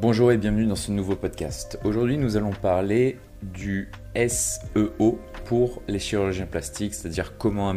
Bonjour et bienvenue dans ce nouveau podcast. Aujourd'hui, nous allons parler du SEO pour les chirurgiens plastiques, c'est-à-dire comment